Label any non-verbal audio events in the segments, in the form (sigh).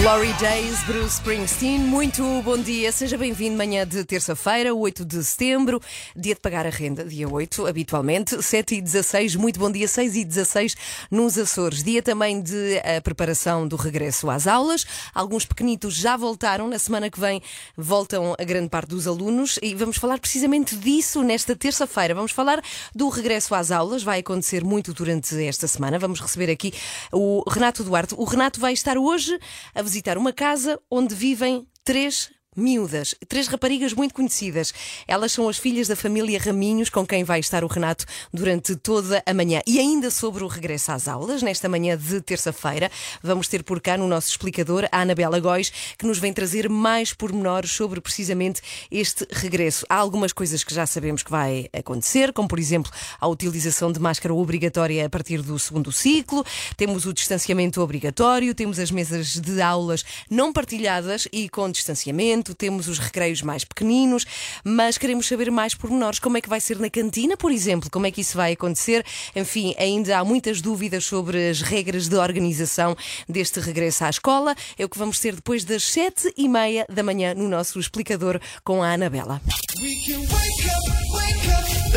Glory Days, Bruce Springsteen. Muito bom dia, seja bem-vindo. Manhã de terça-feira, 8 de setembro, dia de pagar a renda, dia 8, habitualmente, 7 e 16. Muito bom dia, 6 e 16 nos Açores. Dia também de a preparação do regresso às aulas. Alguns pequenitos já voltaram. Na semana que vem voltam a grande parte dos alunos e vamos falar precisamente disso nesta terça-feira. Vamos falar do regresso às aulas. Vai acontecer muito durante esta semana. Vamos receber aqui o Renato Duarte. O Renato vai estar hoje a visitar uma casa onde vivem três miúdas, três raparigas muito conhecidas. Elas são as filhas da família Raminhos, com quem vai estar o Renato durante toda a manhã. E ainda sobre o regresso às aulas, nesta manhã de terça-feira, vamos ter por cá no nosso explicador a Anabela Góis, que nos vem trazer mais pormenores sobre precisamente este regresso. Há algumas coisas que já sabemos que vai acontecer, como por exemplo a utilização de máscara obrigatória a partir do segundo ciclo, temos o distanciamento obrigatório, temos as mesas de aulas não partilhadas e com distanciamento temos os recreios mais pequeninos, mas queremos saber mais pormenores. Como é que vai ser na cantina, por exemplo? Como é que isso vai acontecer? Enfim, ainda há muitas dúvidas sobre as regras de organização deste regresso à escola. É o que vamos ter depois das sete e meia da manhã no nosso explicador com a Anabela.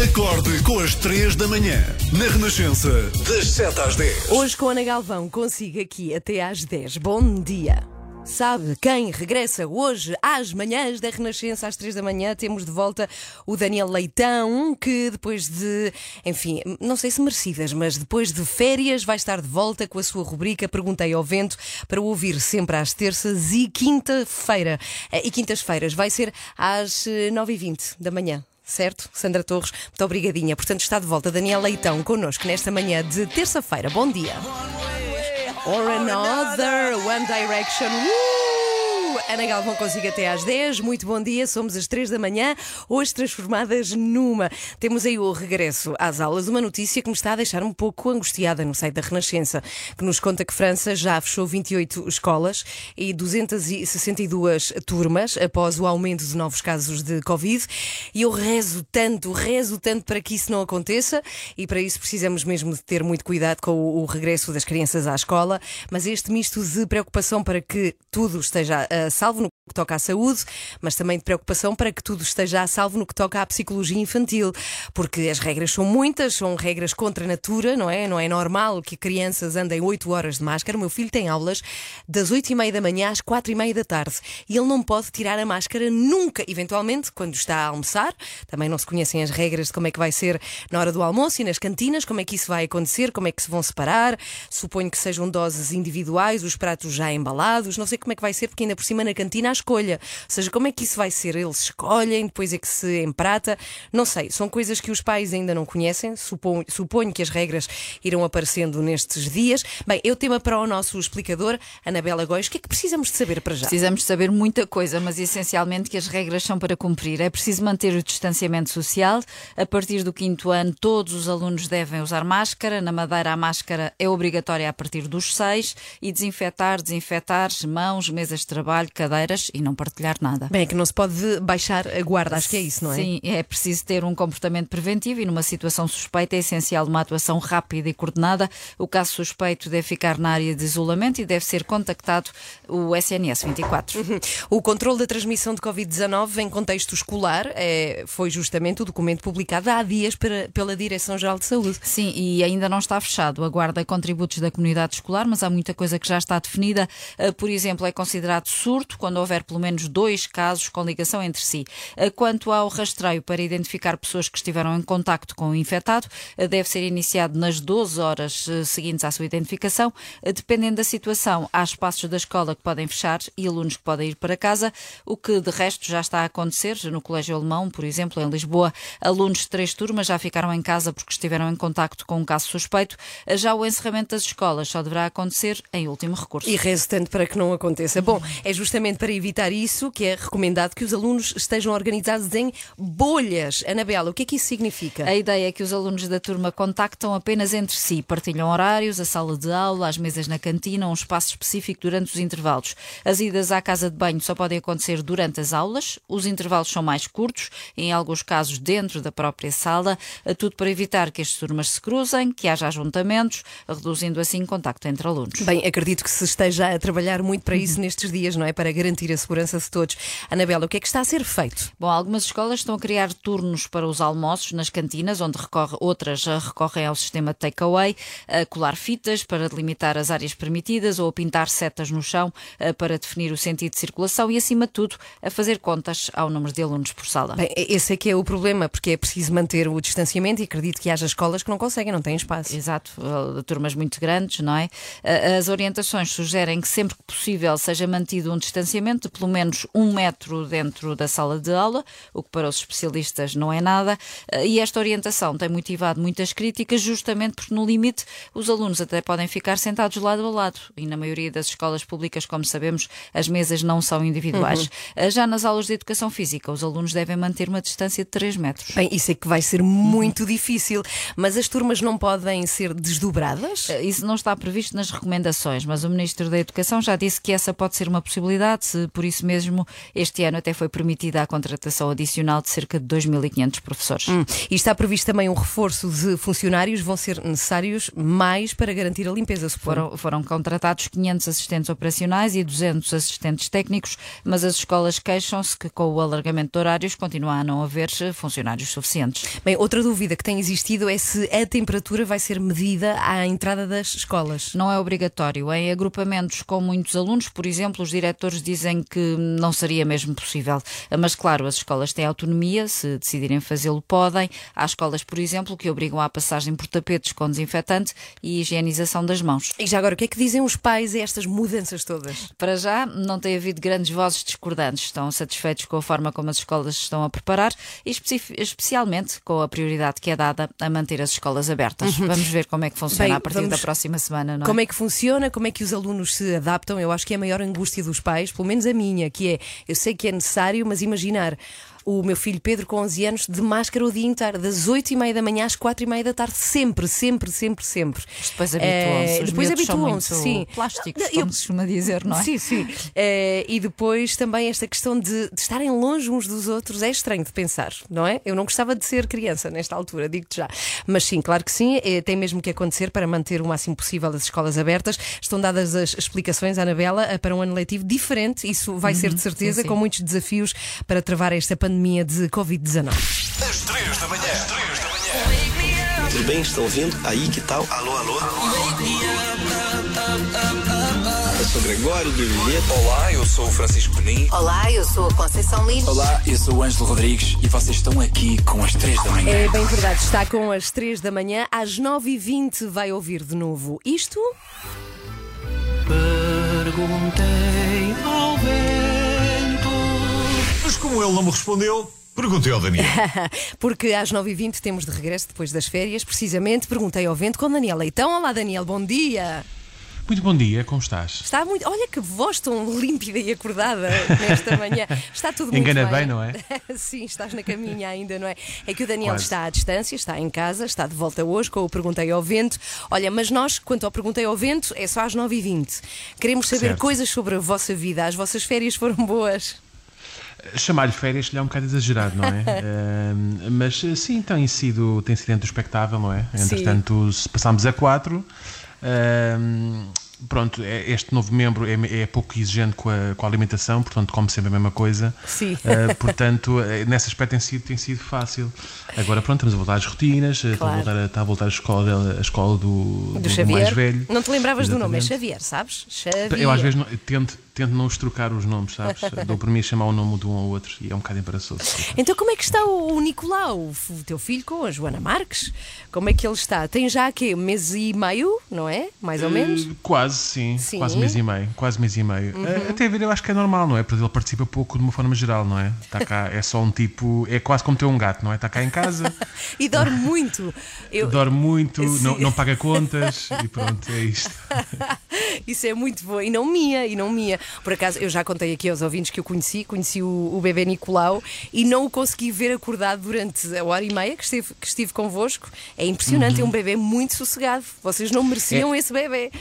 Acorde com as 3 da manhã na Renascença, das 7 às 10. Hoje com a Ana Galvão consigo aqui até às 10. Bom dia. Sabe quem regressa hoje às manhãs da Renascença, às três da manhã? Temos de volta o Daniel Leitão, que depois de, enfim, não sei se merecidas, mas depois de férias vai estar de volta com a sua rubrica Perguntei ao Vento para ouvir sempre às terças e quinta-feira. E quintas-feiras vai ser às 9h20 da manhã certo? Sandra Torres, muito obrigadinha. Portanto, está de volta Daniel Leitão connosco nesta manhã de terça-feira. Bom dia. Or another One Direction. Uh! Ana Galvão consigo até às 10. Muito bom dia, somos às 3 da manhã, hoje transformadas numa. Temos aí o regresso às aulas, uma notícia que me está a deixar um pouco angustiada no site da Renascença, que nos conta que França já fechou 28 escolas e 262 turmas após o aumento de novos casos de Covid. E eu rezo tanto, rezo tanto para que isso não aconteça e para isso precisamos mesmo de ter muito cuidado com o, o regresso das crianças à escola. Mas este misto de preocupação para que tudo esteja a salvo no que toca à saúde, mas também de preocupação para que tudo esteja a salvo no que toca à psicologia infantil, porque as regras são muitas, são regras contra a natura, não é? Não é normal que crianças andem 8 horas de máscara. O meu filho tem aulas das 8 e meia da manhã às 4 e meia da tarde e ele não pode tirar a máscara nunca, eventualmente, quando está a almoçar. Também não se conhecem as regras de como é que vai ser na hora do almoço e nas cantinas, como é que isso vai acontecer, como é que se vão separar. Suponho que sejam doses individuais, os pratos já embalados, não sei como é que vai ser, porque ainda por cima na cantina à escolha. Ou seja, como é que isso vai ser? Eles escolhem, depois é que se emprata. Não sei, são coisas que os pais ainda não conhecem. Suponho, suponho que as regras irão aparecendo nestes dias. Bem, eu tema para o nosso explicador, Anabela Góis, o que é que precisamos de saber para já? Precisamos de saber muita coisa, mas essencialmente que as regras são para cumprir. É preciso manter o distanciamento social. A partir do quinto ano, todos os alunos devem usar máscara. Na Madeira, a máscara é obrigatória a partir dos seis. E desinfetar, desinfetar mãos, mesas de trabalho, cadeiras e não partilhar nada. Bem, é que não se pode baixar a guarda, acho que é isso, não é? Sim, é preciso ter um comportamento preventivo e numa situação suspeita é essencial uma atuação rápida e coordenada. O caso suspeito deve ficar na área de isolamento e deve ser contactado o SNS 24. O controle da transmissão de Covid-19 em contexto escolar é, foi justamente o documento publicado há dias para, pela Direção-Geral de Saúde. Sim, e ainda não está fechado. Aguarda contributos da comunidade escolar, mas há muita coisa que já está definida. Ah, por exemplo, é considerado surto quando houver pelo menos dois casos com ligação entre si. Ah, Quanto ao rastreio para identificar pessoas que estiveram em contacto com o infectado, ah, deve ser iniciado nas 12 horas ah, seguintes à sua identificação. Dependendo da situação, há espaços da escola que podem fechar e alunos que podem ir para casa, o que de resto já está a acontecer no Colégio Alemão, por exemplo, em Lisboa. Alunos de três turmas já ficaram em casa porque estiveram em contacto com um caso suspeito. Já o encerramento das escolas só deverá acontecer em último recurso. E rezo tanto para que não aconteça. Bom, é justamente justamente para evitar isso que é recomendado que os alunos estejam organizados em bolhas. Anabela, o que é que isso significa? A ideia é que os alunos da turma contactam apenas entre si, partilham horários, a sala de aula, as mesas na cantina, um espaço específico durante os intervalos. As idas à casa de banho só podem acontecer durante as aulas, os intervalos são mais curtos, em alguns casos dentro da própria sala, tudo para evitar que as turmas se cruzem, que haja ajuntamentos, reduzindo assim o contacto entre alunos. Bem, acredito que se esteja a trabalhar muito para isso nestes dias, não é? Para garantir a segurança de todos. Anabela, o que é que está a ser feito? Bom, algumas escolas estão a criar turnos para os almoços nas cantinas, onde recorre, outras recorrem ao sistema takeaway, a colar fitas para delimitar as áreas permitidas ou a pintar setas no chão para definir o sentido de circulação e, acima de tudo, a fazer contas ao número de alunos por sala. Bem, esse é que é o problema, porque é preciso manter o distanciamento e acredito que haja escolas que não conseguem, não têm espaço. Exato, turmas muito grandes, não é? As orientações sugerem que sempre que possível seja mantido um distanciamento de pelo menos um metro dentro da sala de aula, o que para os especialistas não é nada, e esta orientação tem motivado muitas críticas, justamente porque, no limite, os alunos até podem ficar sentados lado a lado, e na maioria das escolas públicas, como sabemos, as mesas não são individuais. Uhum. Já nas aulas de educação física, os alunos devem manter uma distância de 3 metros. Bem, isso é que vai ser muito uhum. difícil, mas as turmas não podem ser desdobradas? Isso não está previsto nas recomendações, mas o Ministro da Educação já disse que essa pode ser uma possibilidade, por isso mesmo este ano até foi permitida a contratação adicional de cerca de 2.500 professores. Hum. E está previsto também um reforço de funcionários, vão ser necessários mais para garantir a limpeza, Foram, foram contratados 500 assistentes operacionais e 200 assistentes técnicos, mas as escolas queixam-se que com o alargamento de horários continua a não haver funcionários suficientes. Bem, outra dúvida que tem existido é se a temperatura vai ser medida à entrada das escolas. Não é obrigatório. Em agrupamentos com muitos alunos, por exemplo, os diretores dizem que não seria mesmo possível. Mas, claro, as escolas têm autonomia, se decidirem fazê-lo, podem. Há escolas, por exemplo, que obrigam à passagem por tapetes com desinfetante e higienização das mãos. E já agora, o que é que dizem os pais a estas mudanças todas? Para já, não tem havido grandes vozes discordantes. Estão satisfeitos com a forma como as escolas estão a preparar e especialmente com a prioridade que é dada a manter as escolas abertas. Uhum. Vamos ver como é que funciona Bem, a partir vamos... da próxima semana. Não é? Como é que funciona? Como é que os alunos se adaptam? Eu acho que é a maior angústia dos pais, pelo menos a minha, que é eu sei que é necessário, mas imaginar o meu filho Pedro, com 11 anos, de máscara o dia inteiro, das 8 e meia da manhã às 4 e meia da tarde, sempre, sempre, sempre, sempre. Depois habituam-se. É, depois habituam-se, sim. Plásticos, como eu, se costuma dizer, não é? Sim, sim. É, e depois também esta questão de, de, estarem longe uns dos outros é estranho de pensar, não é? Eu não gostava de ser criança nesta altura, digo-te já. Mas sim, claro que sim, é, tem mesmo que acontecer para manter o máximo possível as escolas abertas. Estão dadas as explicações, Anabela, para um ano letivo diferente, isso vai uhum, ser de certeza, sim, sim. com muitos desafios para travar esta pandemia de Covid. Covid-19. Às 3 da manhã. Às 3 da manhã. Tudo bem? Estão ouvindo? Aí, que tal? Alô, alô? Eu sou Gregório do Viveiro. Olá, eu sou o Francisco Penin. Olá, eu sou a Conceição Lins. Olá, eu sou o Ângelo Rodrigues e vocês estão aqui com as 3 da manhã. É bem verdade, está com as 3 da manhã. Às 9h20 vai ouvir de novo isto. Perguntei ao vento. Como ele não me respondeu. Perguntei ao Daniel. (laughs) Porque às 9h20 temos de regresso depois das férias, precisamente. Perguntei ao vento com Daniel Leitão. Olá, Daniel, bom dia. Muito bom dia, como estás? Está muito. Olha que voz tão límpida e acordada nesta (laughs) manhã. Está tudo muito Engana bem. bem, não é? (laughs) Sim, estás na caminha ainda, não é? É que o Daniel Quase. está à distância, está em casa, está de volta hoje com o Perguntei ao Vento. Olha, mas nós, quanto ao Perguntei ao Vento, é só às 9h20. Queremos saber certo. coisas sobre a vossa vida. As vossas férias foram boas? Chamar-lhe férias é um bocado exagerado, não é? (laughs) uh, mas sim, tem sido, tem sido introspectável, não é? Entretanto, passámos a quatro. Uh, pronto, é, este novo membro é, é pouco exigente com a, com a, alimentação, portanto come sempre a mesma coisa. Sim. Uh, portanto, eh, nesse aspecto tem sido, tem sido fácil. Agora pronto, estamos a voltar às rotinas, claro. está, a voltar está a voltar a escola, a escola do, do, do, do mais velho. Não te lembravas Exatamente. do nome, é Xavier, sabes? Xavier. Eu às vezes não, tento, tento não os trocar os nomes, sabes? (laughs) Dou por mim a chamar o nome de um ao outro e é um bocado embaraçoso. Então como é que está o Nicolau, o teu filho com a Joana Marques? Como é que ele está? Tem já aqui um mês e meio, não é? Mais ou menos? Uh, quase, sim. sim. Quase mês e meio. Quase mês e meio. Uhum. Uh, até a ver, eu acho que é normal, não é? Porque ele participa pouco de uma forma geral, não é? Está cá, é só um tipo. É quase como ter um gato, não é? Está cá em casa. (laughs) e dorme muito. (laughs) Eu... Dorme muito, não, não paga contas e pronto, é isto. (laughs) Isso é muito bom. E não minha, e não minha. Por acaso, eu já contei aqui aos ouvintes que eu conheci, conheci o, o bebê Nicolau e não o consegui ver acordado durante a hora e meia que estive, que estive convosco. É impressionante, é um bebê muito sossegado. Vocês não mereciam esse bebê.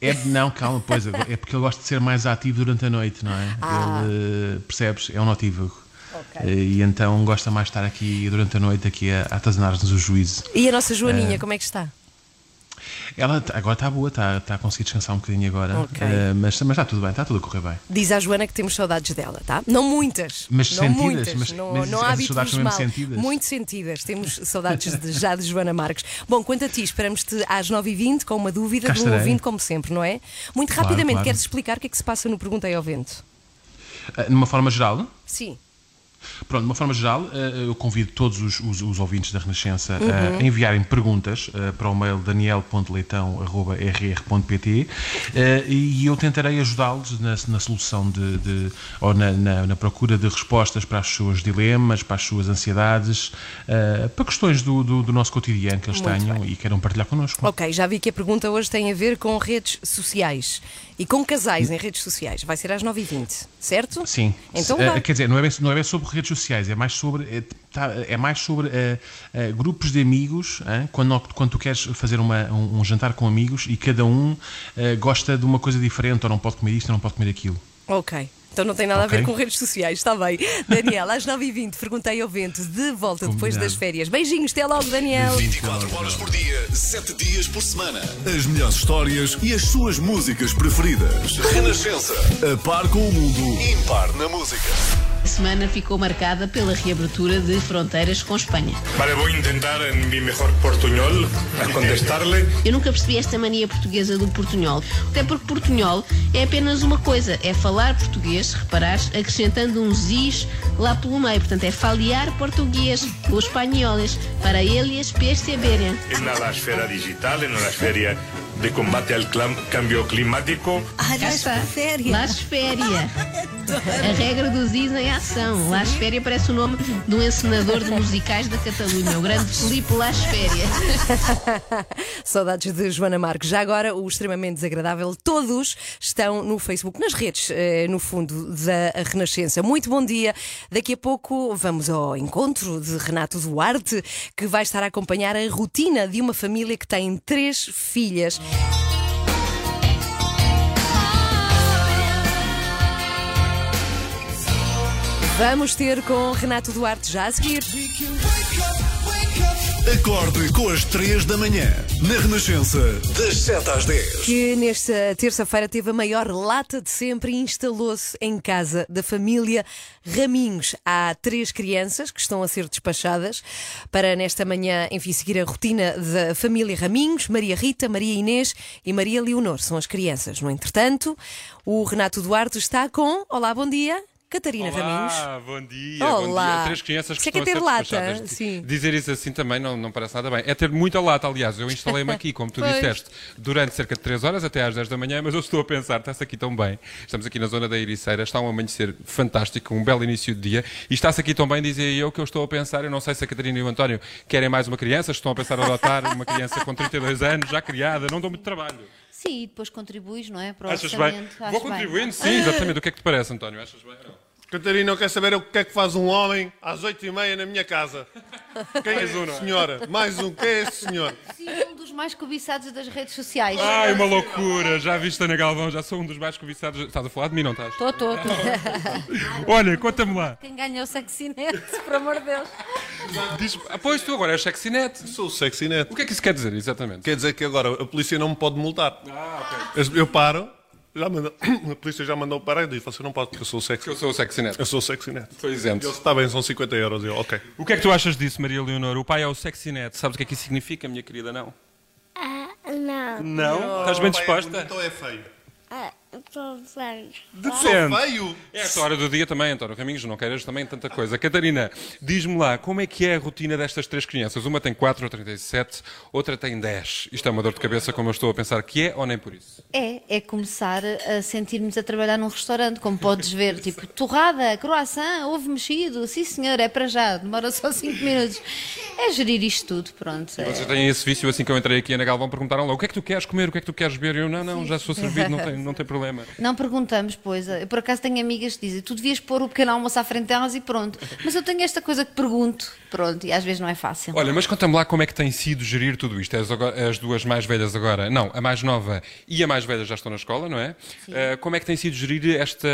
É, não, calma, pois, é porque ele gosta de ser mais ativo durante a noite, não é? Ah. Ele, eh, percebes? É um notívago. Ok. Eh, E então gosta mais de estar aqui durante a noite aqui a, a atazanar-nos o juízo. E a nossa Joaninha, como é que está? Ela tá- agora está boa, está está a conseguir descansar um bocadinho agora, Ok. eh, mas, mas está tudo bem, está tudo a correr bem. Diz à Joana que temos saudades dela, tá? Não muitas. Mas não sentidas, muitas. mas- não, mas não há saudades mal. sentidas? Muito sentidas. Temos saudades de- já de Joana Marques. Bom, quanto a ti, esperamos-te às 9h20 com uma dúvida de um ouvinte, como sempre, não é? Muito Claro, rapidamente, claro. queres explicar o que é que se passa no Perguntei ao Vento? Eh, Numa forma geral, Sim. Pronto, de uma forma geral, eh, eu convido todos os, os- os ouvintes da Renascença Uhum. a enviarem perguntas eh, para o mail daniel.leitão.rr.pt eh, e eu tentarei ajudá-los na, na solução de, de- ou na, na- na procura de respostas para os seus dilemas, para as suas ansiedades, eh, para questões do, do- do nosso cotidiano que eles Muito tenham e queiram partilhar connosco. Ok, já vi que a pergunta hoje tem a ver com redes sociais e com casais em redes sociais. Vai ser às 9h20, certo? Sim. Então vá. quer dizer, não é, bem, não é bem sobre redes sociais, é mais sobre, é, tá- é mais sobre eh, eh, grupos de amigos, hein? quando, quando tu queres fazer uma- um, um jantar com amigos e cada um gosta de uma coisa diferente, ou não pode comer isto, ou não pode comer aquilo. Ok. Então não tem nada a ver com redes sociais, está bem. Daniel, às 9h20, perguntei ao vento, de volta depois Combinado. das férias. Beijinhos, até logo, Daniel. 24 horas por dia, 7 dias por semana. As melhores histórias e as suas músicas preferidas. Renascença. A par com o mundo, impar na música. Semana ficou marcada pela reabertura de fronteiras com Espanha. Vale, voy a intentar en mi mejor portuñol a contestarle. Eu nunca percebi esta mania portuguesa do portunhol. Até porque portunhol é apenas uma coisa, é falar português, reparares, acrescentando um zis lá pelo meio. Portanto, é falear português, os espanhóis, para eles perceberem. En la esfera digital, en la esfera de combate clam- cambio climático. Cá está. Lasféria. A regra do Ziz em ação. Lasféria parece o nome de um encenador de musicais da Catalunha, o grande Filipe Lasféria. (laughs) Saudades de Joana Marques. Já agora, o extremamente desagradável, todos estão no Facebook, nas redes, eh, no fundo, da Renascença. Muito bom dia. Daqui a pouco vamos ao encontro de Renato Duarte, que vai estar a acompanhar a rotina de uma família que tem três filhas. Vamos ter com Renato Duarte já a seguir. Acorde com as 3 da manhã. Na Renascença, das 7 às 10. que nesta terça-feira teve a maior lata de sempre e instalou-se em casa da família Raminhos. Há três crianças que estão a ser despachadas para nesta manhã, enfim, seguir a rotina da família Raminhos. Maria Rita, Maria Inês e Maria Leonor são as crianças. No entretanto, o Renato Duarte está com. Olá, bom dia. Catarina Raminhos. Olá, bom dia. Olá. Bom dia. Três crianças que Isso é que estão é ter a ser lata, sim. Dizer isso assim também não, não parece nada bem. É ter muita lata, aliás. Eu instalei-me (laughs) aqui, como tu disseste, durante cerca de 3 horas, até às 10 da manhã, mas eu estou a pensar, está-se aqui tão bem. Estamos aqui na zona da Ericeira, está um amanhecer fantástico, um belo início de dia, e está-se aqui tão bem, dizia eu, que eu estou a pensar, eu não sei se a Catarina e o António querem mais uma criança, estão a pensar em adotar uma criança com 32 anos, já criada, não dou muito trabalho. Sim, e depois contribuis, não é? Para o Achas bem? Vou contribuindo? bem. Sim, exatamente. O que é que te parece, António? Achas bem ou não? Catarina, eu quero saber o que é que faz um homem às oito e meia na minha casa. Quem é é? senhora? Mais um. Quem é este senhor? Sim, um dos mais cobiçados das redes sociais. Ai, uma loucura! Já viste, Ana Galvão? Já sou um dos mais cobiçados. Estás a falar de mim, não estás? Estou, estou, estou. Olha, conta-me lá. Quem ganhou o sexinete, por amor de Deus. Diz ah, pois tu agora és sexinete. Sou o sexy net. O que é que isso quer dizer, exatamente? Quer dizer que agora a polícia não me pode multar. Ah, Eu paro, já mandou- (coughs) a polícia já mandou parar e diz: Você não pode, porque eu sou o sexy. Eu sou o sexinete. Eu sou o sexy net. Estou isento. Ele está bem, são 50 euros. Eu, ok. O que é que tu achas disso, Maria Leonor? O pai é o sexinete. Sabes o que é que isso significa, minha querida? Não? não. Não? Estás bem disposta? Então é feio. Ah, estou bem. Depende. Feio? É esta hora do dia também, António Raminhos, não queiras também tanta coisa. Catarina, diz-me lá, como é que é a rotina destas três crianças? Uma tem 4, outra tem 7, outra tem 10. Isto é uma dor de cabeça, como eu estou a pensar que é, ou nem por isso? É, é começar a sentir-nos a trabalhar num restaurante, como podes ver, (laughs) tipo, torrada, croissant, ovo mexido, sim senhor, é para já, demora só 5 minutos. É gerir isto tudo, pronto. é. Vocês têm esse vício, assim que eu entrei aqui na Galvão, perguntaram lá o que é que tu queres comer, o que é que tu queres beber? E eu, não, não, já sou servido, não tem, não tem problema. Não perguntamos, pois. Eu, por acaso tenho amigas que dizem, tu devias pôr o pequeno almoço à frente delas e pronto. Mas eu tenho esta coisa que pergunto, pronto, e às vezes não é fácil. Olha, mas conta-me lá como é que tem sido gerir tudo isto. As, as duas mais velhas agora, não, a mais nova e a mais velha já estão na escola, não é? Eh, como é que tem sido gerir esta,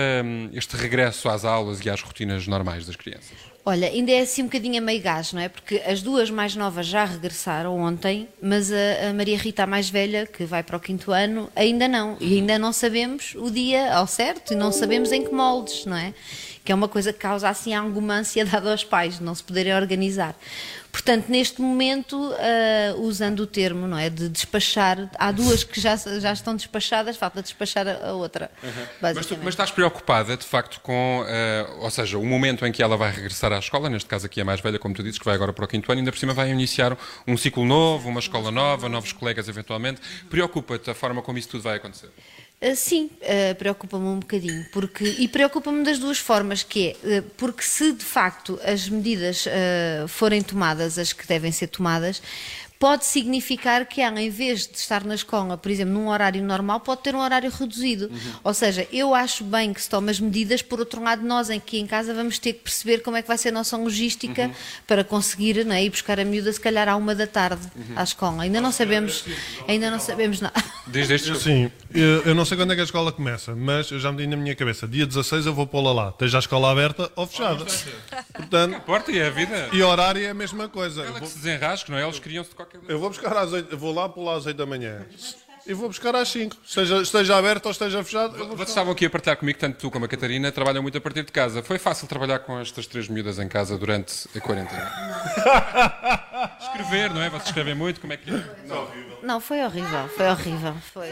este regresso às aulas e às rotinas normais das crianças? Olha, ainda é assim um bocadinho a meio gás, não é? Porque as duas mais novas já regressaram ontem, mas a, a Maria Rita, a mais velha, que vai para o quinto ano, ainda não. E ainda não sabemos o dia ao certo e não sabemos em que moldes, não é? Que é uma coisa que causa assim alguma ansiedade aos pais, não se poderem organizar. Portanto, neste momento, ah, usando o termo, não é? De despachar, há duas que já, já estão despachadas, falta despachar a, outra. Mas, tu, mas estás preocupada, de facto, com, eh, ou seja, o momento em que ela vai regressar à escola, neste caso aqui a mais velha, como tu dizes, que vai agora para o quinto ano, ainda por cima vai iniciar um ciclo novo, uma escola nova, novos colegas eventualmente. Preocupa-te a forma como isso tudo vai acontecer? Uh, Sim, uh, preocupa-me um bocadinho, porque, e preocupa-me das duas formas, que é, uh, porque se de facto as medidas forem tomadas, as que devem ser tomadas, pode significar que ela, em vez de estar na escola, por exemplo, num horário normal, pode ter um horário reduzido. Ou seja, eu acho bem que se tome as medidas, por outro lado, nós aqui em casa vamos ter que perceber como é que vai ser a nossa logística para conseguir não é, ir buscar a miúda, se calhar à uma da tarde à escola. Ainda não sabemos, ainda não sabemos nada. Desde este Sim, eu, eu não sei quando é que a escola começa, mas eu já me dei na minha cabeça, dia 16 eu vou pô-la lá, esteja a escola aberta ou fechada. Portanto, Porta e é a vida. e horário é a mesma coisa. Eu Ela que vou, se desenrasque, não é? Eles criam-se de qualquer eu vou buscar às 8, eu vou lá pô-la às 8 da manhã. E vou buscar às 5. Esteja, esteja aberto ou esteja fechado, Vocês estavam aqui a partilhar comigo, tanto tu como a Catarina, trabalham muito a partir de casa. Foi fácil trabalhar com estas três miúdas em casa durante a quarentena? (laughs) Escrever, não é? Vocês escrevem muito, como é que é? Não, Não, foi horrível, foi horrível. Foi...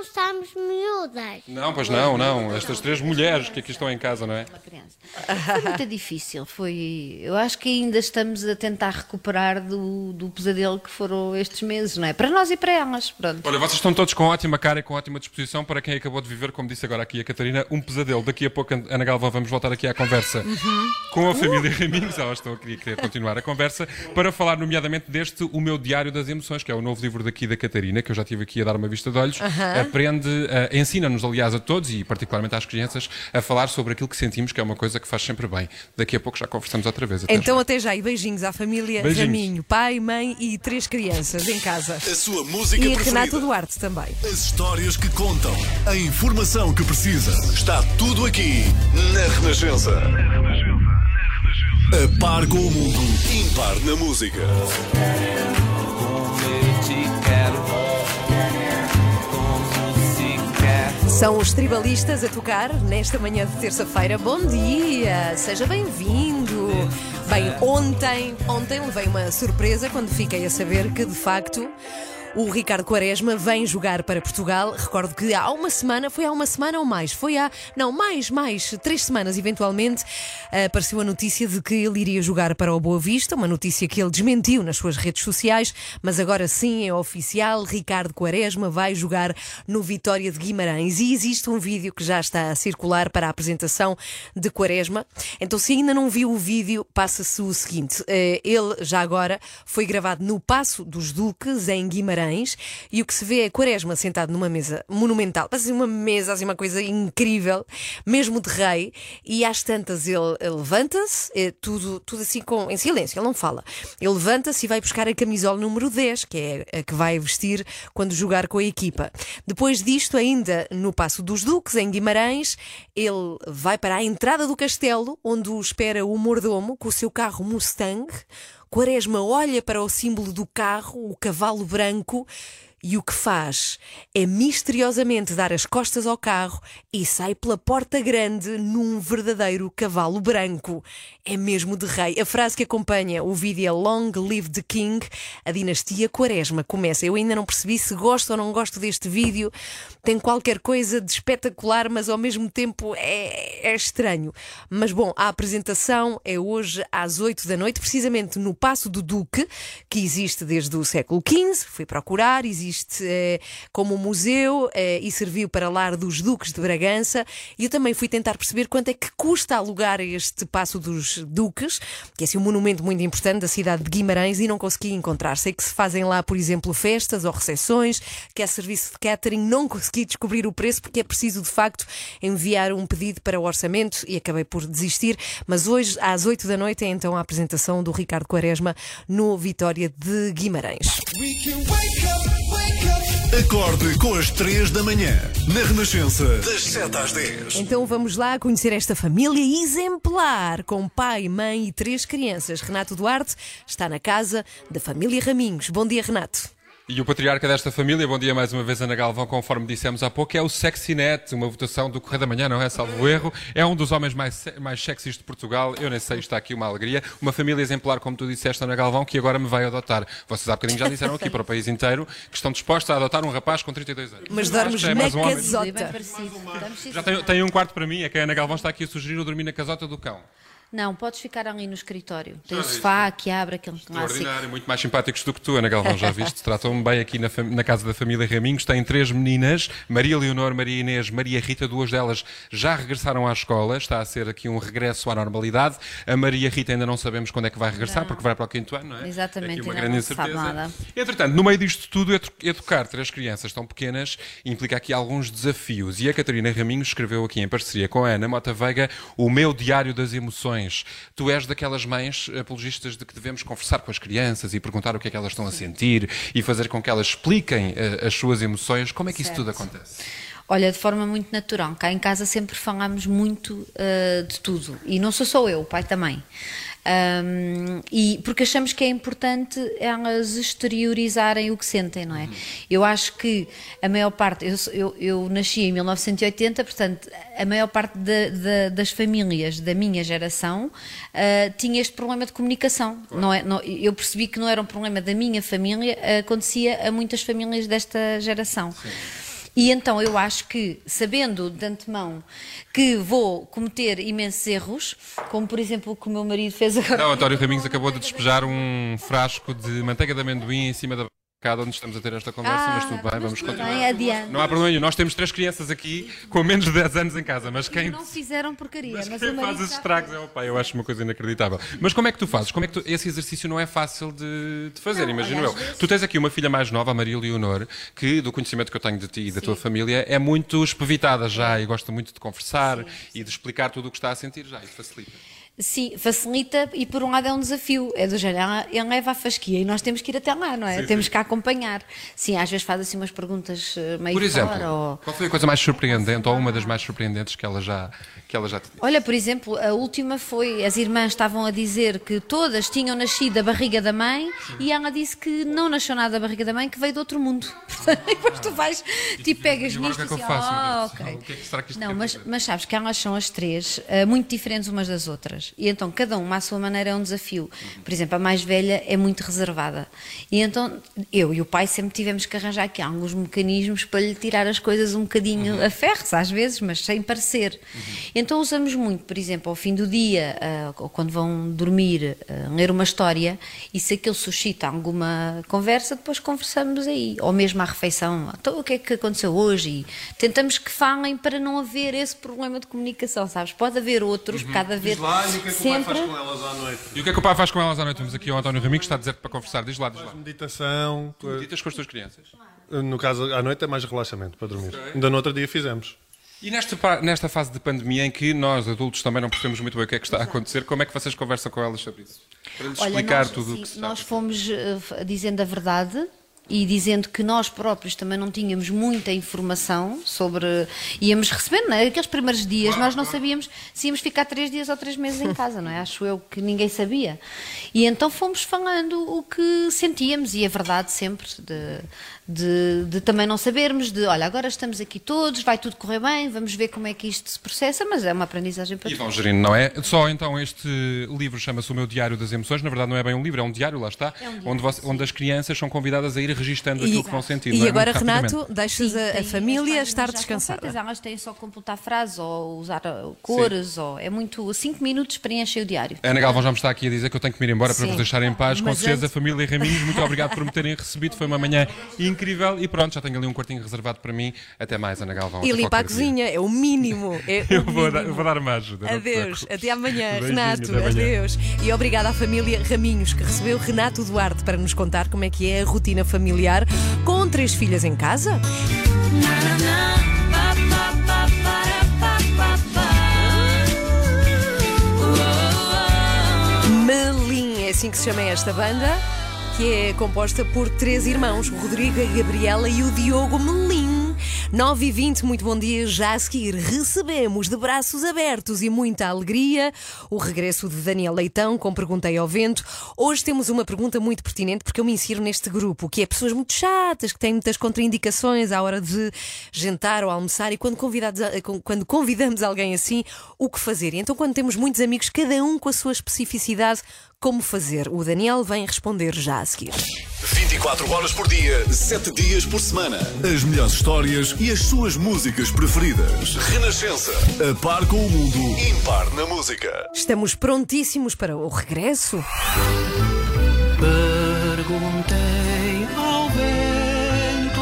Não estamos miúdas. não pois não, não. Estas três mulheres que aqui estão em casa, não é? Foi muito difícil. Foi, eu acho que ainda estamos a tentar recuperar do, do pesadelo que foram estes meses, não é? Para nós e para elas. Pronto. Olha, vocês estão todos com ótima cara e com ótima disposição para quem acabou de viver, como disse agora aqui a Catarina, um pesadelo. Daqui a pouco, Ana Galvão, vamos voltar aqui à conversa com a família Raminhos. Elas estão aqui a querer continuar a conversa para falar, nomeadamente, deste O Meu Diário das Emoções, que é o novo livro daqui da Catarina, que eu já tive aqui a dar uma vista de olhos. Aham. Aprende, eh, ensina-nos, aliás, a todos e particularmente às crianças, a falar sobre aquilo que sentimos, que é uma coisa que faz sempre bem. Daqui a pouco já conversamos outra vez. Até Então até já e beijinhos à família Beijinhos. Raminho, pai, mãe e três crianças em casa. A sua música E preferida. Renato Duarte também. As histórias que contam, a informação que precisa. Está tudo aqui na Renascença. A par com o mundo, impar na música. São os tribalistas a tocar nesta manhã de terça-feira. Bom dia, seja bem-vindo. Bem, ontem, ontem levei uma surpresa quando fiquei a saber que de facto o Ricardo Quaresma vem jogar para Portugal. Recordo que há uma semana, foi há uma semana ou mais, foi há, não, mais, mais, três semanas eventualmente, apareceu a notícia de que ele iria jogar para o Boa Vista, uma notícia que ele desmentiu nas suas redes sociais, mas agora sim é oficial, Ricardo Quaresma vai jogar no Vitória de Guimarães e existe um vídeo que já está a circular para a apresentação de Quaresma. Então, se ainda não viu o vídeo, passa-se o seguinte: eh, ele já agora foi gravado no Passo dos Duques, em Guimarães, e o que se vê é Quaresma sentado numa mesa monumental, parece uma mesa, assim, uma coisa incrível, mesmo de rei, e às tantas ele ele levanta-se, eh, tudo, tudo assim com, em silêncio, ele não fala. Ele levanta-se e vai buscar a camisola número 10, que é a que vai vestir quando jogar com a equipa. Depois disto, ainda no Passo dos Duques, em Guimarães, ele vai para a entrada do castelo, onde o espera o mordomo com o seu carro Mustang. Quaresma olha para o símbolo do carro, o cavalo branco, e o que faz é misteriosamente dar as costas ao carro e sai pela porta grande num verdadeiro cavalo branco. É mesmo de rei. A frase que acompanha o vídeo é Long Live the King. A dinastia Quaresma começa. Eu ainda não percebi se gosto ou não gosto deste vídeo. Tem qualquer coisa de espetacular, mas ao mesmo tempo é, é estranho. Mas bom, a apresentação é hoje às 8 da noite, precisamente no Passo do Duque, que existe desde o século XV. Fui procurar, existe existe eh, como museu eh, e serviu para lar dos Duques de Bragança. E eu também fui tentar perceber quanto é que custa alugar este Passo dos Duques, que é assim, um monumento muito importante da cidade de Guimarães, e não consegui encontrar. Sei que se fazem lá, por exemplo, festas ou recepções, que é serviço de catering, não consegui descobrir o preço porque é preciso de facto enviar um pedido para o orçamento e acabei por desistir. Mas hoje, às 8 da noite, é então a apresentação do Ricardo Quaresma no Vitória de Guimarães. Acorde com as 3 da manhã, na Renascença, das 7 às 10. Então vamos lá conhecer esta família exemplar, com pai, mãe e três crianças. Renato Duarte está na casa da família Raminhos. Bom dia, Renato. E o patriarca desta família, bom dia mais uma vez, Ana Galvão, conforme dissemos há pouco, é o Sexinet, uma votação do Correio da Manhã, não é? Salvo erro. É um dos homens mais, mais sexys de Portugal. Eu nem sei, está aqui uma alegria. Uma família exemplar, como tu disseste, Ana Galvão, que agora me vai adotar. Vocês há bocadinho já disseram aqui para o país inteiro que estão dispostos a adotar um rapaz com 32 anos. Mas dormes é na mais um homem. casota. Já tem, tem um quarto para mim, é que a Ana Galvão está aqui a sugerir eu dormir na casota do cão. Não, podes ficar ali no escritório. Tem o sofá que abre, aquele. Extraordinário, muito mais simpáticos do que tu, Ana Galvão, já viste? (laughs) Tratam-me bem aqui na, na casa da família Raminhos. Têm três meninas, Maria Leonor, Maria Inês, Maria Rita, duas delas já regressaram à escola, está a ser aqui um regresso à normalidade. A Maria Rita ainda não sabemos quando é que vai regressar, Não. porque vai para o quinto ano, não é? Exatamente, Aqui uma grande não se sabe incerteza. nada. Entretanto, no meio disto tudo, edu- educar três crianças tão pequenas implica aqui alguns desafios. E a Catarina Raminhos escreveu aqui em parceria com a Ana Mota Veiga o meu diário das emoções. Tu és daquelas mães apologistas de que devemos conversar com as crianças e perguntar o que é que elas estão a sentir e fazer com que elas expliquem eh, as suas emoções. Como é que isso Certo. tudo acontece? Olha, de forma muito natural. Cá em casa sempre falámos muito uh, de tudo. E não sou só eu, o pai também. Um, e porque achamos que é importante elas exteriorizarem o que sentem, não é? Eu acho que a maior parte, eu, eu, eu nasci em 1980, portanto, a maior parte da- da- das famílias da minha geração uh, tinha este problema de comunicação. Não é, não- eu percebi que não era um problema da minha família, acontecia a muitas famílias desta geração. E então eu acho que, sabendo de antemão que vou cometer imensos erros, como por exemplo o que o meu marido fez agora. Não, António Raminhos acabou de despejar um frasco de manteiga de amendoim em cima da bancada onde estamos a ter esta conversa, Ah, mas tudo bem, mas vamos tudo continuar. bem, adiante. Não há problema nenhum. Nós temos três crianças aqui com menos de 10 anos em casa, mas quem, Não fizeram porcaria, mas, quem o faz os estragos é o pai. Eu acho uma coisa inacreditável. Mas como é que tu fazes? Como é que tu- esse exercício não é fácil de, de fazer, Não, imagino eu. vezes- Tu tens aqui uma filha mais nova, a Maria Leonor, que, do conhecimento que eu tenho de ti e da tua família, é muito espevitada já e gosta muito de conversar e de explicar tudo o que está a sentir já. Isso facilita. Sim, facilita e por um lado é um desafio. É do género, ela, ele leva a fasquia e nós temos que ir até lá, não é? Sim, temos sim. que acompanhar. Sim, às vezes faz assim umas perguntas eh, meio Por exemplo, fora. Ou... qual foi a coisa mais surpreendente ou uma das mais surpreendentes que ela já, que ela já te disse? Olha, por exemplo, a última foi, as irmãs estavam a dizer que todas tinham nascido da barriga da mãe e ela disse que não nasceu nada da barriga da mãe, que veio de outro mundo. Portanto, (laughs) e depois tu vais, tipo, pegas E nisto que é que eu assim, faço? ah, Deus? ok. O que é que será que isto Não, mas, mas sabes que elas são as três eh, muito diferentes umas das outras. E então cada uma à sua maneira é um desafio. Por exemplo, a mais velha é muito reservada. E então eu e o pai sempre tivemos que arranjar aqui alguns mecanismos para lhe tirar as coisas um bocadinho a ferros, às vezes, mas sem parecer. Então usamos muito, por exemplo, ao fim do dia, ah, ou quando vão dormir, ah, ler uma história, e se aquilo suscita alguma conversa, depois conversamos aí. Ou mesmo à refeição. Então, o que é que aconteceu hoje? E tentamos que falem para não haver esse problema de comunicação, sabes? Pode haver outros, de haver Diz lá e o que é que o pai sempre. faz com elas à noite? E o que é que o pai faz com elas à noite? Temos aqui o António Raminho que está a dizer para conversar. Diz lá, diz lá. Meditação. Tu meditas com as tuas crianças? No caso, à noite é mais relaxamento para dormir. Ainda no outro dia fizemos. E nesta, nesta fase de pandemia em que nós, adultos, também não percebemos muito bem o que é que está a acontecer, como é que vocês conversam com elas sobre isso? Para lhes Olha, explicar nós, tudo o sim, que se nós está fomos eh, dizendo a verdade e dizendo que nós próprios também não tínhamos muita informação sobre. íamos recebendo, não é? Aqueles primeiros dias nós não sabíamos se íamos ficar três dias ou três meses em casa, não é? Acho eu que ninguém sabia. E então fomos falando o que sentíamos e a verdade sempre de, de, de também não sabermos, de olha, agora estamos aqui todos, vai tudo correr bem, vamos ver como é que isto se processa, mas é uma aprendizagem para E vão gerindo, não é? Só então este livro chama-se O Meu Diário das Emoções. Na verdade, não é bem um livro, é um diário, lá está. É um diário, onde, você- onde as crianças são convidadas a ir registando aquilo que vão sentindo. E é? agora, Renato, deixas a, família estar descansada. Elas têm só completar frases ou usar uh, cores, ou é muito. 5 minutos preenchem o diário. A Ana Galvão já me está aqui a dizer que eu tenho que me ir embora para vos deixar em paz. Com certeza, família Raminhos, muito obrigado por me terem (laughs) recebido. Foi uma manhã incrível e pronto, já tenho ali um quartinho reservado para mim. Até mais, Ana Galvão. E até limpar a cozinha, é o mínimo. É (laughs) Eu vou, dar, vou dar uma ajuda. Adeus, até amanhã, Renato. Adeus. E obrigada à família Raminhos que recebeu Renato Duarte para nos contar como é que é a rotina familiar com três filhas em casa. Melim, é assim que se chama esta banda, que é composta por três irmãos, Rodrigo, a Gabriela e o Diogo Melim. 9 e 20, muito bom dia. Já a seguir recebemos de braços abertos e muita alegria o regresso de Daniel Leitão com Perguntei ao Vento. Hoje temos uma pergunta muito pertinente porque eu me insiro neste grupo, que é pessoas muito chatas, que têm muitas contraindicações à hora de jantar ou almoçar e quando, convidados quando convidamos alguém assim, o que fazer? E então, quando temos muitos amigos, cada um com a sua especificidade, como fazer? O Daniel vem responder já a seguir. 24 horas por dia, 7 dias por semana. As melhores histórias e as suas músicas preferidas. Renascença. A par com o mundo. Impar na música. Estamos prontíssimos para o regresso. Perguntei ao vento.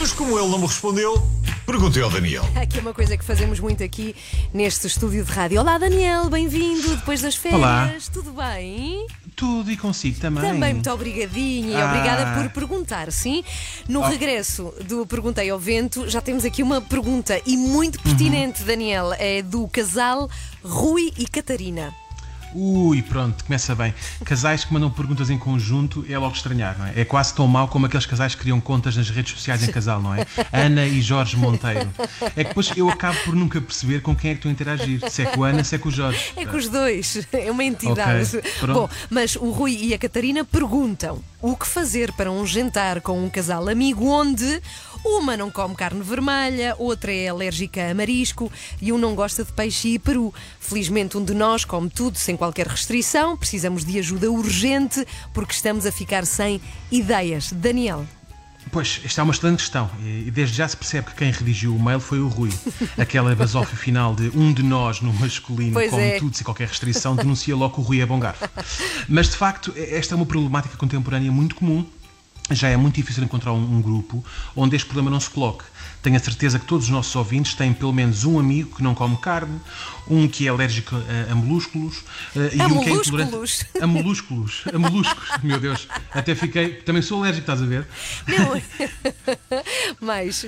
Mas como ele não me respondeu, perguntei ao Daniel. Aqui é uma coisa que fazemos muito aqui neste estúdio de rádio. Olá, Daniel, bem-vindo depois das férias. Olá. Tudo bem? Tudo e consigo também. Também muito obrigadinha e Ah. obrigada por perguntar, sim? No Oh. regresso do Perguntei ao Vento, já temos aqui uma pergunta e muito pertinente, Daniel. É do casal Rui e Catarina. Ui, pronto, começa bem. Casais que mandam perguntas em conjunto é logo estranhar, não é? É quase tão mau como aqueles casais que criam contas nas redes sociais em casal, não é? Ana e Jorge Monteiro. É que depois eu acabo por nunca perceber com quem é que estou a interagir. Se é com a Ana, se é com o Jorge. É com os dois, é uma entidade. Ok, pronto. Bom, mas o Rui e a Catarina perguntam o que fazer para um jantar com um casal amigo onde uma não come carne vermelha, outra é alérgica a marisco e um não gosta de peixe e peru. Felizmente, um de nós come tudo sem qualquer restrição. Precisamos de ajuda urgente porque estamos a ficar sem ideias. Daniel. Pois, esta é uma excelente questão. E desde já se percebe que quem redigiu o mail foi o Rui. (laughs) Aquela basófia final de um de nós no masculino, Pois como é. tudo, sem qualquer restrição, denuncia logo que o Rui é bom garfo. Mas de facto, esta é uma problemática contemporânea muito comum. Já é muito difícil encontrar um, um grupo onde este problema não se coloque. Tenho a certeza que todos os nossos ouvintes têm pelo menos um amigo que não come carne, um que é alérgico a, a molúsculos eh, e A um que é intolerante a molúsculos. A molúsculos, (laughs) meu Deus. Até fiquei. Também sou alérgico, estás a ver? (laughs) Mas.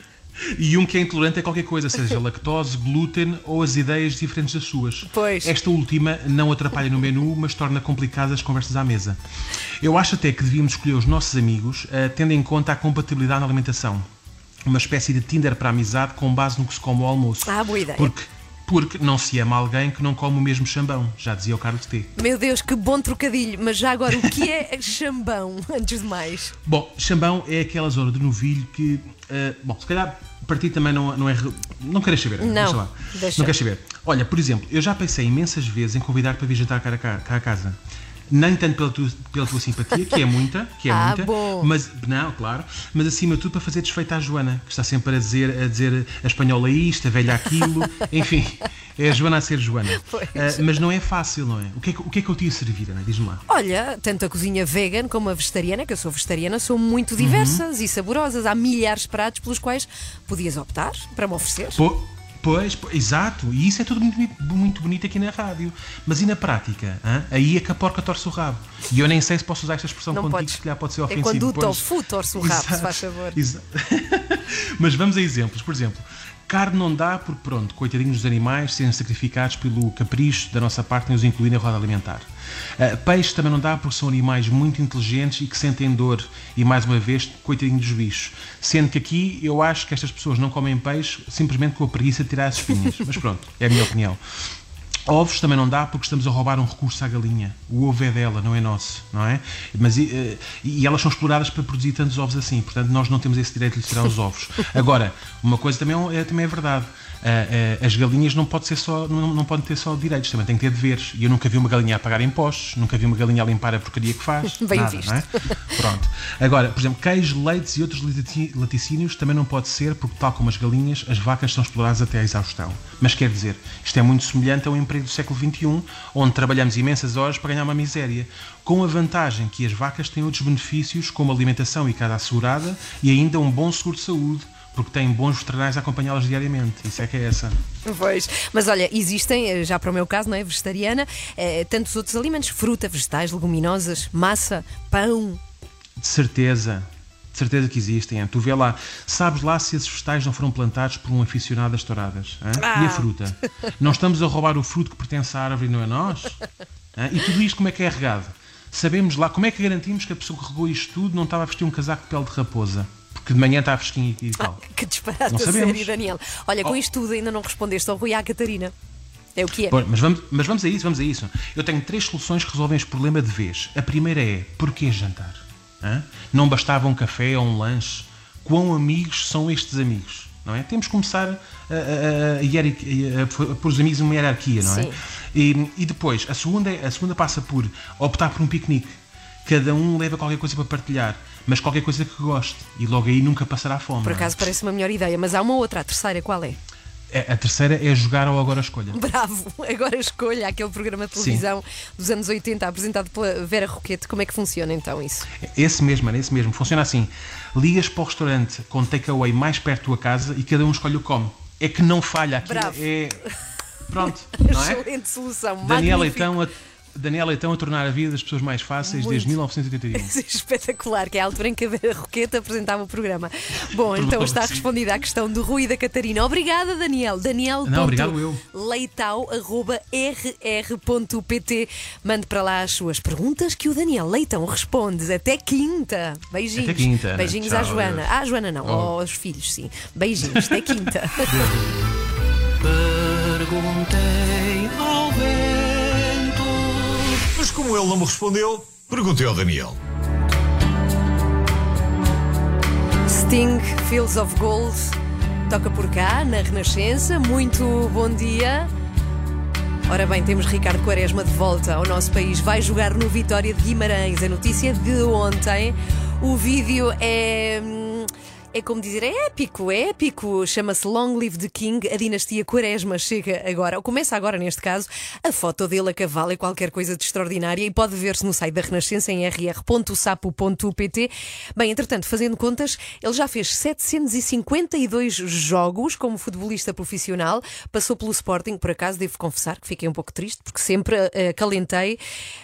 E um que é intolerante a qualquer coisa, seja lactose, glúten ou as ideias diferentes das suas. Pois. Esta última não atrapalha no menu, mas torna complicadas as conversas à mesa. Eu acho até que devíamos escolher os nossos amigos eh, tendo em conta a compatibilidade na alimentação. Uma espécie de Tinder para amizade com base no que se come ao almoço. Ah, boa ideia. Porque, porque não se ama alguém que não come o mesmo chambão, já dizia o Carlos T. Meu Deus, que bom trocadilho. Mas já agora, o que é (laughs) chambão, antes de mais? Bom, chambão é aquela zona do novilho que. eh, bom, se calhar para ti também não, não é. Não queres saber? Não, Deixa lá. deixa. Não queres saber? Olha, por exemplo, eu já pensei imensas vezes em convidar para vir jantar cá a casa. Nem tanto pela tua, pela tua simpatia, que é muita, que é Ah, muita, bom. mas não, claro, mas acima de tudo para fazer desfeita à Joana, que está sempre a dizer a, dizer a espanhola isto, a velha aquilo, (laughs) enfim, é a Joana a ser Joana. Ah, mas não é fácil, não é? O que é que, o que, é que eu te ia servir, Ana? Diz-me lá. Olha, tanto a cozinha vegan como a vegetariana, que eu sou vegetariana, são muito Uhum. diversas e saborosas. Há milhares de pratos pelos quais podias optar para me oferecer. Po- Pois, po- exato, e isso é tudo muito, muito bonito aqui na rádio. Mas e na prática? hã? Aí é que a porca torce o rabo. E eu nem sei se posso usar esta expressão Não contigo, podes. se calhar pode ser É ofensivo. quando o tofu torce o rabo, se Exato, faz favor. exa- (laughs) Mas vamos a exemplos. Por exemplo, carne não dá porque, pronto, coitadinhos dos animais serem sacrificados pelo capricho da nossa parte em os incluir na roda alimentar. Ah, peixe também não dá porque são animais muito inteligentes e que sentem dor. E, mais uma vez, coitadinhos dos bichos. Sendo que aqui eu acho que estas pessoas não comem peixe simplesmente com a preguiça de tirar as espinhas. Mas pronto, é a minha opinião. Ovos também não dá porque estamos a roubar um recurso à galinha. O ovo é dela, não é nosso, não é? Mas, e, eh, e elas são exploradas para produzir tantos ovos assim, portanto nós não temos esse direito de lhes tirar os ovos. (laughs) Agora, uma coisa também é, também é verdade. As galinhas não, pode ser só, não, não podem ter só direitos, também têm que ter deveres. E eu nunca vi uma galinha a pagar impostos, nunca vi uma galinha a limpar a porcaria que faz. (laughs) Bem nada, visto. não é? Pronto. Agora, por exemplo, queijo, leites e outros lati- laticínios também não pode ser, porque, tal como as galinhas, as vacas são exploradas até à exaustão. Mas quer dizer, isto é muito semelhante ao emprego do século XXI, onde trabalhamos imensas horas para ganhar uma miséria, com a vantagem que as vacas têm outros benefícios, como alimentação e casa assegurada e ainda um bom seguro de saúde, porque têm bons veterinários a acompanhá-las diariamente. Isso é que é essa. Pois, mas olha, existem, eh, já para o meu caso, não é? Vegetariana, eh, tantos outros alimentos: fruta, vegetais, leguminosas, massa, pão. De certeza. De certeza que existem. hein? Tu vê lá, sabes lá se esses vegetais não foram plantados por um aficionado às touradas? Ah. E a fruta? Não estamos a roubar o fruto que pertence à árvore e não a nós? Hein? E tudo isto como é que é regado? Sabemos lá, como é que garantimos que a pessoa que regou isto tudo não estava a vestir um casaco de pele de raposa? Porque de manhã está fresquinho e tal. Que disparate Não a sabemos. sério, Daniel. Olha, com isto tudo ainda não respondeste ao Rui e à Catarina. É o que é. Bom, mas, vamos, mas vamos a isso, vamos a isso. Eu tenho três soluções que resolvem este problema de vez. A primeira é, porquê jantar? Hã? Não bastava um café ou um lanche? Quão amigos são estes amigos? Não é? Temos que começar a, a, a, a pôr os amigos numa hierarquia, não é? Sim. E, e depois, a segunda, é- a segunda passa por optar por um piquenique. Cada um leva qualquer coisa para partilhar, mas qualquer coisa que goste. E logo aí nunca passará fome. Por é? acaso parece uma melhor ideia, mas há uma outra, a terceira, qual é? É, A terceira é jogar ao agora escolha. (laughs) Bravo! Agora escolha aquele programa de Sim. televisão dos anos 80 apresentado pela Vera Roquete. Como é que funciona então isso? Esse mesmo, Ana, esse mesmo. Funciona assim. Ligas para o restaurante com takeaway mais perto da tua casa e cada um escolhe o que come. É que não falha. Aquilo Bravo. é... (laughs) Pronto, não é? Excelente solução. Daniel magnífico. Leitão, a, Daniel Leitão a tornar a vida das pessoas mais fáceis Muito. desde 1981. (laughs) Espetacular, que é a altura em que a Vera Roquete apresentava o programa. Bom, então está Sim. respondida a questão do Rui e da Catarina. Obrigada, Daniel. Daniel. Não, obrigado eu. leitão.rr.pt Mande para lá as suas perguntas que o Daniel Leitão responde. Até quinta. Beijinhos. Até quinta, Ana. Beijinhos Tchau, à Joana. adeus. Ah, Joana não, Oh. aos filhos, sim. Beijinhos. Até quinta. Perguntei ao vento. Como ele não me respondeu, perguntei ao Daniel. Sting, Fields of Gold, toca por cá, na Renascença. Muito bom dia. Ora bem, temos Ricardo Quaresma de volta ao nosso país. Vai jogar no Vitória de Guimarães. A notícia de ontem. O vídeo é. É como dizer, é épico, é épico. Chama-se Long Live the King. A dinastia Quaresma chega agora, ou começa agora neste caso. A foto dele a cavalo é qualquer coisa de extraordinária e pode ver-se no site da Renascença em rr.sapo.pt. Bem, entretanto, fazendo contas, ele já fez 752 jogos como futebolista profissional, passou pelo Sporting, por acaso devo confessar que fiquei um pouco triste, porque sempre eh, acalentei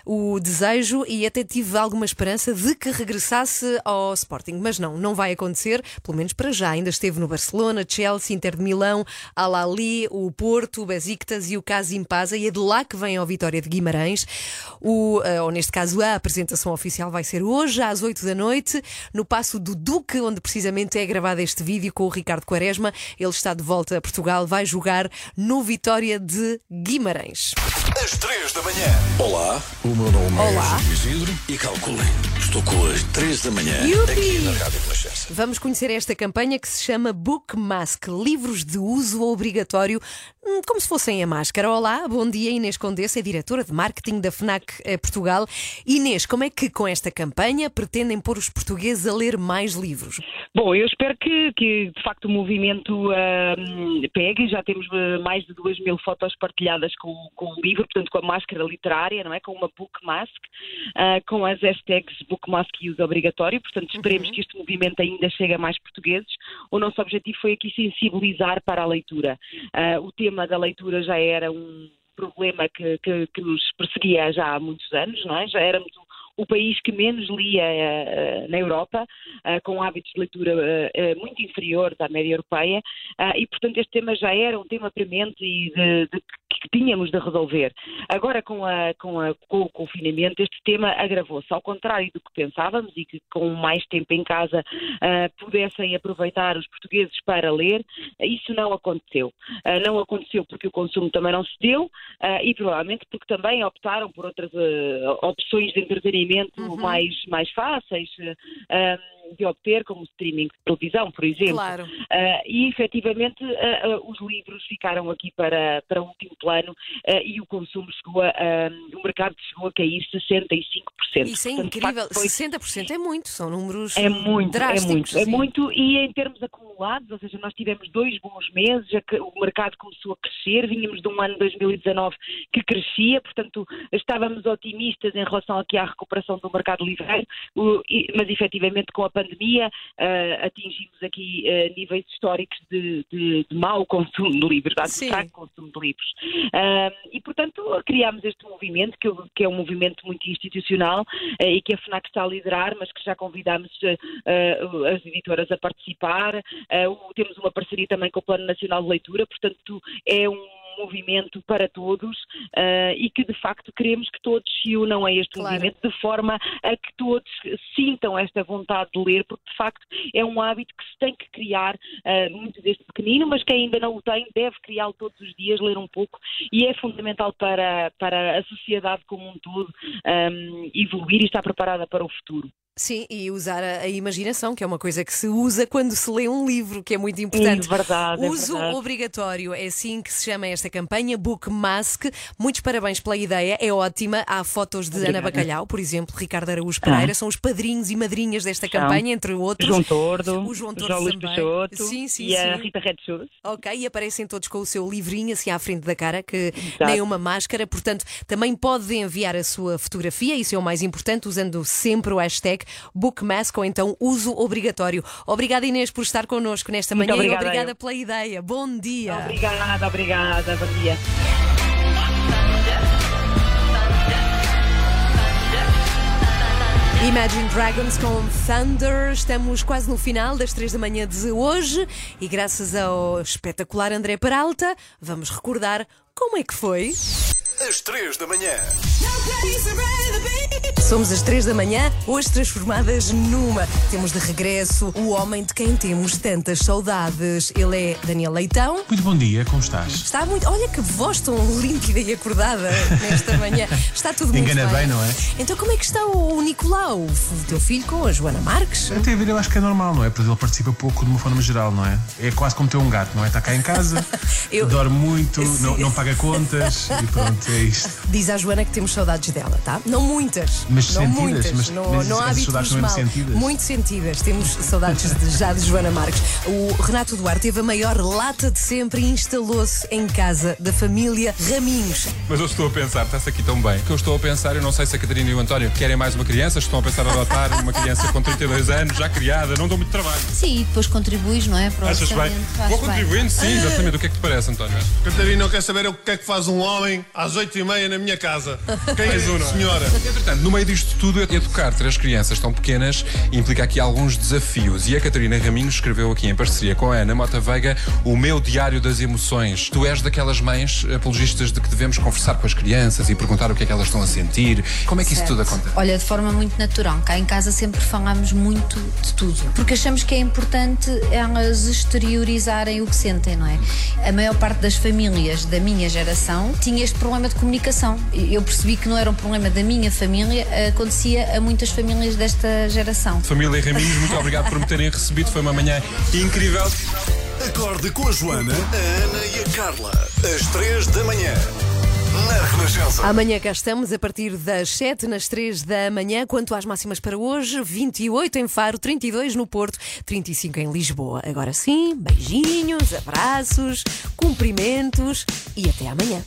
o desejo e até tive alguma esperança de que regressasse ao Sporting, mas não, não vai acontecer, pelo menos para já. Ainda esteve no Barcelona, Chelsea, Inter de Milão, Al Ahly, o Porto, o Besiktas e o Casim Paza, e é de lá que vem ao Vitória de Guimarães. O, eh, ou neste caso, a apresentação oficial vai ser hoje, às 8 da noite, no Passo do Duque, onde precisamente é gravado este vídeo com o Ricardo Quaresma. Ele está de volta a Portugal, vai jogar no Vitória de Guimarães. Às 3 da manhã. Olá, o meu nome Olá. é Júlio Isidro e calculem, estou com as 3 da manhã Yupi! aqui na Rádio Renascença. Vamos conhecer esta campanha que se chama Book Mask Livros de Uso Obrigatório, hum, como se fossem a máscara. Olá, bom dia, Inês Condessa, é diretora de marketing da FNAC eh, Portugal. Inês, como é que com esta campanha pretendem pôr os portugueses a ler mais livros? Bom, eu espero que, que, de facto o movimento ahm, pegue. Já temos eh, mais de duas mil fotos partilhadas com, com o livro, portanto com a máscara literária, não é? Com uma book mask, ah, com as hashtags book mask e uso obrigatório. Portanto, esperemos que este movimento ainda chegue a mais portugueses. O nosso objetivo foi aqui sensibilizar para a leitura. Ah, o tema da leitura já era um problema que, que, que nos perseguia já há muitos anos, não é? Já éramos o país que menos lia eh, na Europa, eh, com hábitos de leitura eh, muito inferiores à média europeia, e portanto este tema já era um tema premente e de, de- que tínhamos de resolver. Agora, com, a- com a- com o confinamento, este tema agravou-se, ao contrário do que pensávamos e que com mais tempo em casa ah, pudessem aproveitar os portugueses para ler, isso não aconteceu. Ah, não aconteceu porque o consumo também não se deu ah, e provavelmente porque também optaram por outras opções de entretenimento mais, mais fáceis. de obter, como o streaming de televisão, por exemplo. Claro. Ah, e efetivamente ah, ah, os livros ficaram aqui para, para último plano ah, e o consumo chegou a, o mercado chegou a cair 65%. Isso é Portanto, incrível. facto, foi- 60% é muito, são números é muito, drásticos. é muito, é muito e em termos acumulados, ou seja, nós tivemos dois bons meses, o mercado começou a crescer, vínhamos de um ano 2019 que crescia, portanto estávamos otimistas em relação aqui à recuperação do mercado livreiro, mas efetivamente com a pandemia ah, atingimos aqui ah, níveis históricos de, de, de mau consumo de livros, de fraco consumo de livros. Ah, e portanto criámos este movimento, que, que é um movimento muito institucional eh, e que a FNAC está a liderar, mas que já convidámos eh, as editoras a participar. Temos uma parceria também com o Plano Nacional de Leitura, portanto é um movimento para todos eh, e que de facto queremos que todos se unam a este Claro. movimento de forma a que todos sintam esta vontade de ler, porque de facto é um hábito que se tem que criar eh, muito desde pequenino, mas que ainda não o tem, deve criá-lo todos os dias, ler um pouco e é fundamental para, para a sociedade como um todo ehm, evoluir e estar preparada para o futuro. Sim, e usar a, a imaginação, que é uma coisa que se usa quando se lê um livro, que é muito importante. É verdade, é Uso verdade. obrigatório, é assim que se chama esta campanha, Book Mask. Muitos parabéns pela ideia, é ótima. Há fotos de Ana Obrigada. Bacalhau, por exemplo, Ricardo Araújo Pereira, Ah. são os padrinhos e madrinhas desta campanha, entre outros. João Tordo, o João o Tordo João Luís. Peixoto sim, sim, e a sim. Rita Red Shoes. Ok, e aparecem todos com o seu livrinho assim à frente da cara, que Exato. nem uma máscara, portanto, também pode enviar a sua fotografia, isso é o mais importante, usando sempre o hashtag BookMask ou então uso obrigatório. Obrigada Inês por estar connosco nesta manhã obrigada, e obrigada eu. pela ideia. Bom dia. Obrigada, obrigada, bom dia. Imagine Dragons com Thunder. Estamos quase no final das três da manhã de hoje e graças ao espetacular André Peralta, vamos recordar como é que foi. Às 3 da manhã. Somos às três da manhã, hoje transformadas numa. Temos de regresso o homem de quem temos tantas saudades. Ele é Daniel Leitão. Muito bom dia, como estás? Está muito. Olha que voz tão límpida e acordada nesta manhã. Está tudo muito Engana bem, não é? Então, como é que está o Nicolau, o teu filho, com a Joana Marques? Até a ver, eu acho que é normal, não é? Porque ele participa pouco de uma forma geral, não é? É quase como ter um gato, não é? Está cá em casa, (laughs) Eu- dorme muito, (laughs) não, não paga contas e pronto, é isto. Diz à Joana que temos saudades dela, tá? Não muitas. Mas não sentidas, muitas. mas- não, mas não há saudades hábitos são mesmo mal. sentidas? Muito sentidas. Temos saudades de- já de Joana Marques. O Renato Duarte teve a maior lata de sempre e instalou-se em casa da família Raminhos. Mas eu estou a pensar, está-se aqui tão bem, que eu estou a pensar, eu não sei se a Catarina e o António querem mais uma criança, estão a pensar em adotar uma criança com 32 anos, já criada, não dão muito trabalho. Sim, e depois contribuis, não é? Para o Achas bem? Vou contribuindo, sim, exatamente. O que é que te parece, António? Catarina, eu quero saber o que é que faz um homem às 8h30 na minha casa. Quem é Mais um, a senhora? Entretanto, no meio disto tudo, educar três crianças tão pequenas implica aqui alguns desafios. E a Catarina Raminhos escreveu aqui em parceria com a Ana Mota Veiga o meu diário das emoções. Tu és daquelas mães apologistas de que devemos conversar com as crianças e perguntar o que é que elas estão a sentir. Como é que isso Certo. tudo acontece? Olha, de forma muito natural. Cá em casa sempre falamos muito de tudo. Porque achamos que é importante elas exteriorizarem o que sentem, não é? A maior parte das famílias da minha geração tinha este problema de comunicação. Eu percebi que não era um problema da minha família, acontecia a muitas famílias desta geração. Família Raminhos, muito obrigado por me terem recebido. Foi uma manhã incrível. Acorde com a Joana, a Ana e a Carla. Às 3 da manhã. Na Renascença. Amanhã cá estamos, a partir das 7 nas 3 da manhã. Quanto às máximas para hoje, 28 em Faro, 32 no Porto, 35 em Lisboa. Agora sim, beijinhos, abraços, cumprimentos e até amanhã.